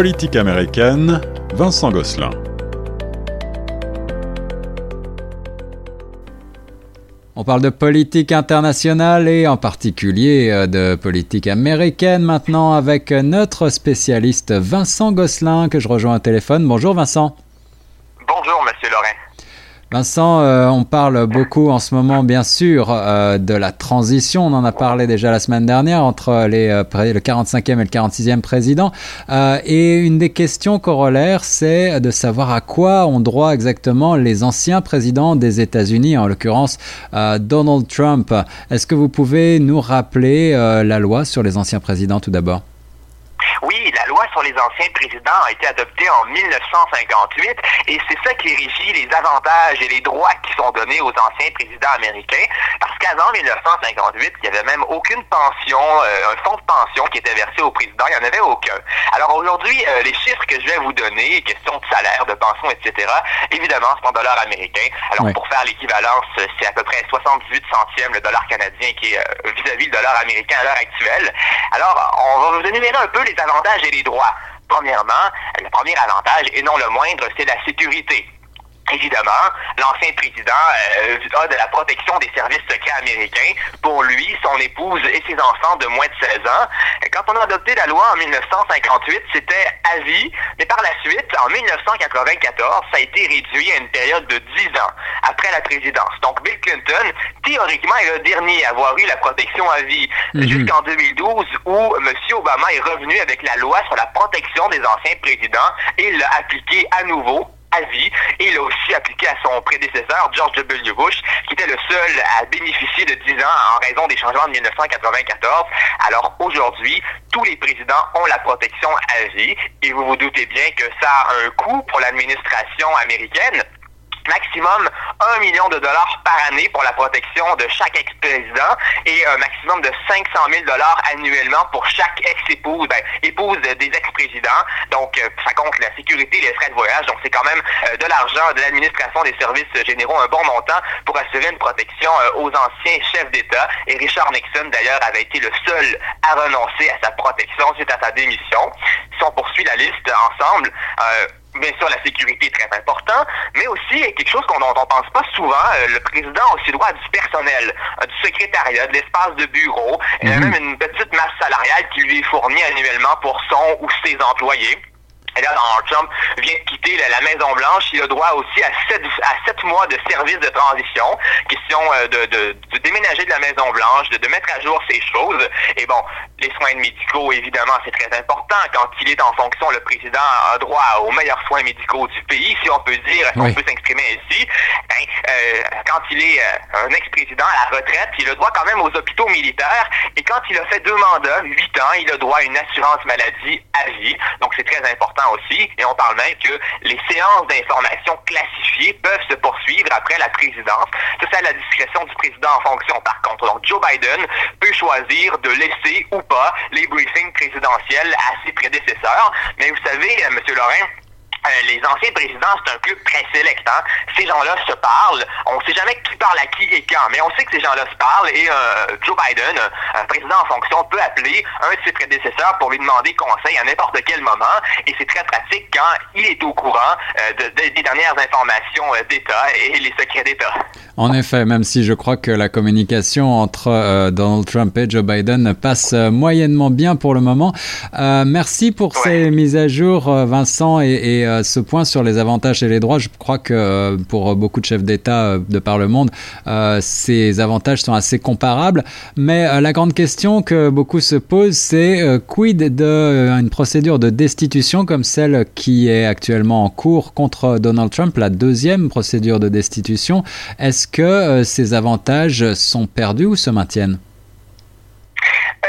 politique américaine, Vincent Gosselin. On parle de politique internationale et en particulier euh, de politique américaine maintenant avec notre spécialiste Vincent Gosselin que je rejoins au téléphone. Bonjour Vincent. Bonjour Monsieur Laurent. Vincent, euh, on parle beaucoup en ce moment, bien sûr, euh, de la transition. On en a parlé déjà la semaine dernière entre les, euh, le 45e et le 46e président. et une des questions corollaires, c'est de savoir à quoi ont droit exactement les anciens présidents des États-Unis, en l'occurrence Donald Trump. Est-ce que vous pouvez nous rappeler la loi sur les anciens présidents tout d'abord? Oui, sur les anciens présidents a été adoptée en 1958 et c'est ça qui régit les avantages et les droits qui sont donnés aux anciens présidents américains parce qu'avant 1958, il n'y avait même aucune pension, euh, un fonds de pension qui était versé au président, il n'y en avait aucun. Alors aujourd'hui, euh, les chiffres que je vais vous donner, question de salaire, de pension, etc., évidemment, c'est en dollars américains. Alors pour faire l'équivalence, c'est à peu près 78 centièmes le dollar canadien qui est euh, vis-à-vis -vis le dollar américain à l'heure actuelle. Alors, on va vous énumérer un peu les avantages et les droits. Premièrement, le premier avantage, et non le moindre, c'est la sécurité. Évidemment, l'ancien président euh, a de la protection des services secrets américains pour lui, son épouse et ses enfants de moins de 16 ans. Quand on a adopté la loi en 1958, c'était à vie, mais par la suite, en 1994, ça a été réduit à une période de 10 ans après la présidence. Donc Bill Clinton, théoriquement, est le dernier à avoir eu la protection à vie mhm. jusqu'en 2012 où M. Obama est revenu avec la loi sur la protection des anciens présidents et l'a appliqué à nouveau à vie et il a aussi appliqué à son prédécesseur, George W. Bush, qui était le seul à bénéficier de 10 ans en raison des changements de 1994. Alors aujourd'hui, tous les présidents ont la protection à vie et vous vous doutez bien que ça a un coût pour l'administration américaine maximum 1 million de dollars par année pour la protection de chaque ex-président et un maximum de 500 000 dollars annuellement pour chaque ex-épouse, ben, épouse des ex-présidents. Donc, euh, ça compte la sécurité les frais de voyage. Donc, c'est quand même euh, de l'argent de l'administration des services généraux, un bon montant pour assurer une protection euh, aux anciens chefs d'État. Et Richard Nixon, d'ailleurs, avait été le seul à renoncer à sa protection suite à sa démission. Si on poursuit la liste ensemble, bien sûr, la sécurité est très important, mais aussi quelque chose qu'on dont on pense pas souvent, euh, le président a aussi droit à du personnel, du secrétariat, de l'espace de bureau, et mhm. même une petite masse salariale qui lui est fournie annuellement pour son ou ses employés. Et là, Donald Trump vient de quitter la, Maison-Blanche. Il a droit aussi à sept, à sept mois de service de transition. Question euh, de, de, de, déménager de la Maison-Blanche, de, de, mettre à jour ces choses. Et bon, les soins médicaux, évidemment, c'est très important. Quand il est en fonction, le président a droit aux meilleurs soins médicaux du pays, si on peut dire, si on peut s'exprimer ainsi. Ben, euh, quand il est euh, un ex-président à la retraite, il a droit quand même aux hôpitaux militaires. Et quand il a fait deux mandats, huit ans, il a droit à une assurance maladie à vie. Donc, c'est très important aussi, et on parle même que les séances d'information classifiées peuvent se poursuivre après la présidence. Ça, c'est à la discrétion du président en fonction, par contre. Donc, Joe Biden peut choisir de laisser ou pas les briefings présidentiels à ses prédécesseurs. Mais vous savez, euh, M. Lorrain, euh, les anciens présidents, c'est un club très sélect. Hein? Ces gens-là se parlent. On ne sait jamais qui parle à qui et quand, mais on sait que ces gens-là se parlent et euh, Joe Biden, un président en fonction, peut appeler un de ses prédécesseurs pour lui demander conseil à n'importe quel moment et c'est très pratique quand il est au courant euh, des dernières informations d'État et les secrets d'État. En effet, même si je crois que la communication entre Donald Trump et Joe Biden passe moyennement bien pour le moment. merci pour ces mises à jour, Vincent, et euh, ce point sur les avantages et les droits, je crois que euh, pour beaucoup de chefs d'État euh, de par le monde, ces avantages sont assez comparables. Mais la grande question que beaucoup se posent, c'est quid d'une procédure de destitution comme celle qui est actuellement en cours contre Donald Trump, la deuxième procédure de destitution? Est-ce que ces avantages sont perdus ou se maintiennent?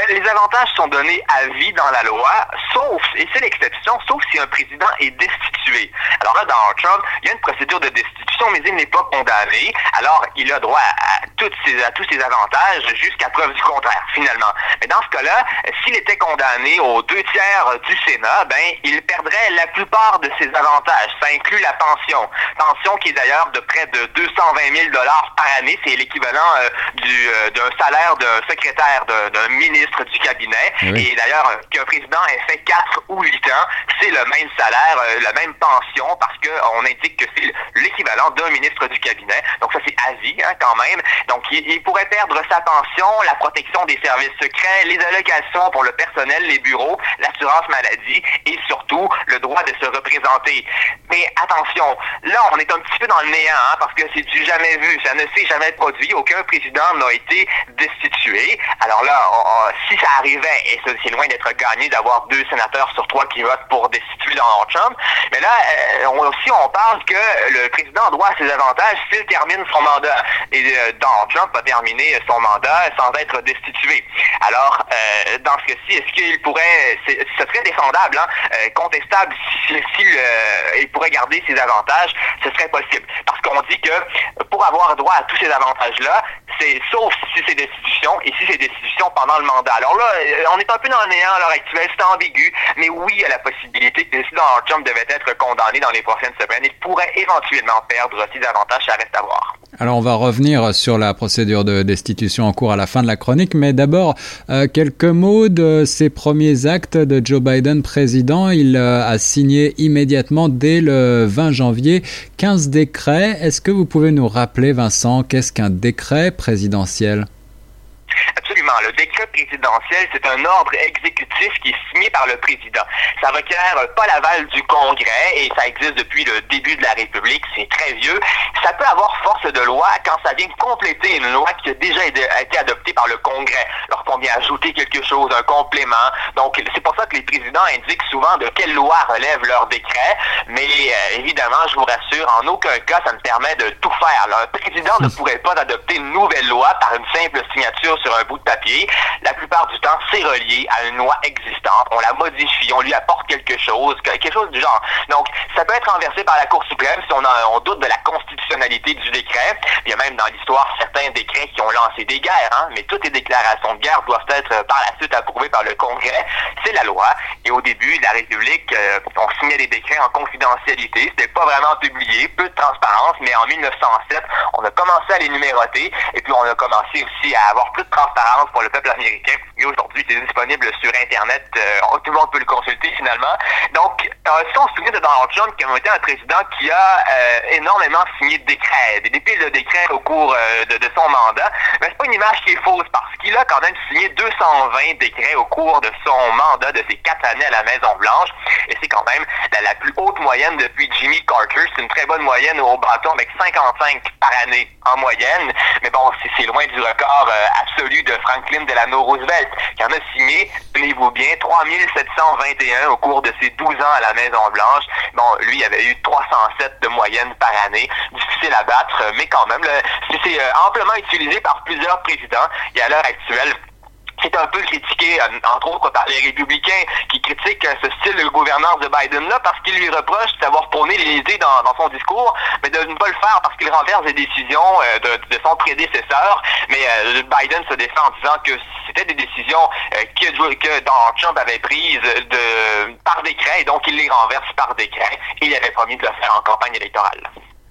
Les avantages sont donnés à vie dans la loi, sauf, et c'est l'exception, sauf si un président est destitué. Alors là, dans Trump, il y a une procédure de destitution, mais il n'est pas condamné. Alors, il a droit à, toutes à tous ses avantages jusqu'à preuve du contraire, finalement. Mais dans ce cas-là, s'il était condamné aux deux tiers du Sénat, ben, il perdrait la plupart de ses avantages. Ça inclut la pension. Pension qui est d'ailleurs de près de 220 000 dollars par année. C'est l'équivalent euh, euh, d'un salaire d'un secrétaire, d'un ministre ministre du cabinet. Et d'ailleurs, qu'un président ait fait 4 ou 8 ans, c'est le même salaire, la même pension, parce qu'on indique que c'est l'équivalent d'un ministre du cabinet. Donc ça, c'est à vie, hein, quand même. Donc il, pourrait perdre sa pension, la protection des services secrets, les allocations pour le personnel, les bureaux, l'assurance maladie et surtout le droit de se représenter. Mais attention, là, on est un petit peu dans le néant, hein, parce que c'est du jamais vu. Ça ne s'est jamais produit. Aucun président n'a été destitué. Alors là, si ça arrivait, et c'est loin d'être gagné d'avoir deux sénateurs sur trois qui votent pour destituer Donald Trump, mais là, euh, aussi, on parle que le président doit ses avantages s'il termine son mandat. Et euh, Donald Trump a terminé son mandat sans être destitué. Alors, euh, dans ce cas-ci, est-ce qu'il pourrait, ce serait défendable, hein, contestable s'il il pourrait garder ses avantages, ce serait possible. Parce qu'on dit que pour avoir droit à tous ces avantages-là, sauf si c'est destitution et si c'est destitution pendant le mandat. Alors là, on est un peu dans le néant à l'heure actuelle, c'est ambigu, mais oui, il y a la possibilité que Donald Trump devait être condamné dans les prochaines semaines, il pourrait éventuellement perdre ses avantages, ça reste à voir. Alors on va revenir sur la procédure de destitution en cours à la fin de la chronique, mais d'abord euh, quelques mots de ces premiers actes de Joe Biden président. Il euh, a signé immédiatement dès le 20 janvier 15 décrets. Est-ce que vous pouvez nous rappeler, Vincent, qu'est-ce qu'un décret présidentiel? Le décret présidentiel, c'est un ordre exécutif qui est signé par le président. Ça requiert pas l'aval du Congrès et ça existe depuis le début de la République. C'est très vieux. Ça peut avoir force de loi quand ça vient compléter une loi qui a déjà été adoptée par le Lorsqu'on vient ajouter quelque chose, un complément. Donc, c'est pour ça que les présidents indiquent souvent de quelle loi relève leur décret. Mais euh, évidemment, je vous rassure, en aucun cas, ça ne permet de tout faire. Un président ne pourrait pas adopter une nouvelle loi par une simple signature sur un bout de papier. La plupart du temps, c'est relié à une loi existante. On la modifie, on lui apporte quelque chose, quelque chose du genre. Donc, ça peut être renversé par la Cour suprême si on, doute de la constitutionnalité du décret. Il y a même dans l'histoire certains décrets qui ont lancé des guerres, hein, mais toutes les déclarations de guerre doivent être euh, par la suite approuvées par le Congrès. C'est la loi. Et au début, la République, euh, on signait des décrets en confidentialité. C'était pas vraiment publié, peu de transparence, mais en 1907, on a commencé à les numéroter et puis on a commencé aussi à avoir plus de transparence pour le peuple américain. Et aujourd'hui, c'est disponible sur Internet. Euh, tout le monde peut le consulter finalement. Donc, si on se souvient de Donald Trump, qui a été un président qui a énormément signé de décrets, des dépiles de décrets au cours de, son mandat, mais c'est pas une image qui est fausse parce qu'il a quand même signé 220 décrets au cours de son mandat de ses quatre années à la Maison-Blanche. Et c'est quand même la, plus haute moyenne depuis Jimmy Carter. C'est une très bonne moyenne au bâton avec 55 par année en moyenne. Mais bon, c'est loin du record absolu de Franklin Delano Roosevelt, qui en a signé, tenez-vous bien, 3721 au cours de ses 12 ans à la Maison-Blanche. Bon, lui, il avait eu 307 de moyenne par année. Difficile à battre, mais quand même, c'est euh, amplement utilisé par plusieurs présidents. Et à l'heure actuelle, c'est un peu critiqué, euh, entre autres par les républicains qui critiquent euh, ce style de gouvernance de Biden-là parce qu'il lui reproche d'avoir prôné l'Élysée dans, dans son discours, mais de ne pas le faire parce qu'il renverse des décisions euh, de, son prédécesseur. Mais Biden se défend en disant que c'était des décisions que, Donald Trump avait prises de, par décret, et donc il les renverse par décret. Et il avait promis de le faire en campagne électorale.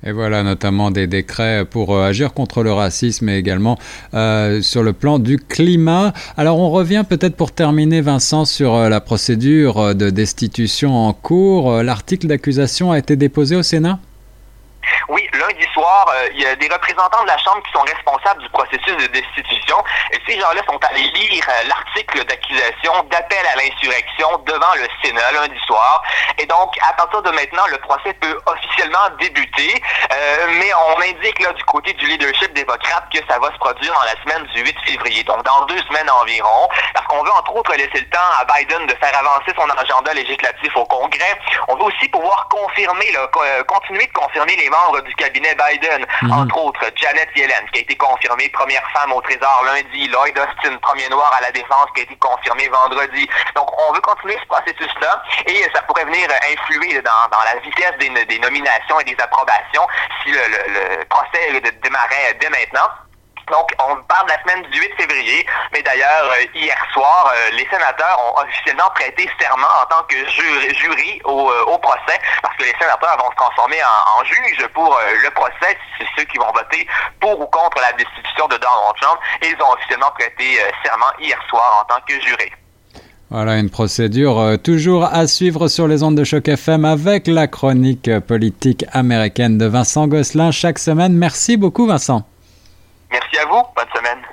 Et voilà notamment des décrets pour euh, agir contre le racisme et également euh, sur le plan du climat. Alors on revient peut-être pour terminer Vincent sur euh, la procédure de destitution en cours. L'article d'accusation a été déposé au Sénat? Oui, soir, euh, il y a des représentants de la Chambre qui sont responsables du processus de destitution. Et ces gens-là sont allés lire euh, l'article d'accusation d'appel à l'insurrection devant le Sénat lundi soir. Et donc, à partir de maintenant, le procès peut officiellement débuter. Euh, mais on indique là du côté du leadership démocrate que ça va se produire en la semaine du 8 février, donc dans deux semaines environ, parce qu'on veut entre autres laisser le temps à Biden de faire avancer son agenda législatif au Congrès. On veut aussi pouvoir confirmer, là, continuer de confirmer les membres du cabinet Biden, mhm. entre autres Janet Yellen, qui a été confirmée première femme au Trésor lundi, Lloyd Austin, premier noir à la défense, qui a été confirmé vendredi. Donc, on veut continuer ce processus-là et ça pourrait venir influer dans, la vitesse des, nominations et des approbations si le, le procès démarrait dès maintenant. Donc, on parle de la semaine du 8 février, mais d'ailleurs, euh, hier soir, euh, les sénateurs ont officiellement prêté serment en tant que jury, euh, au, procès, parce que les sénateurs vont se transformer en, juges pour le procès, c'est ceux qui vont voter pour ou contre la destitution de Donald Trump, ils ont officiellement prêté serment hier soir en tant que jury. Voilà une procédure toujours à suivre sur les ondes de choc FM avec la chronique politique américaine de Vincent Gosselin chaque semaine. Merci beaucoup Vincent. Merci à vous. Bonne semaine.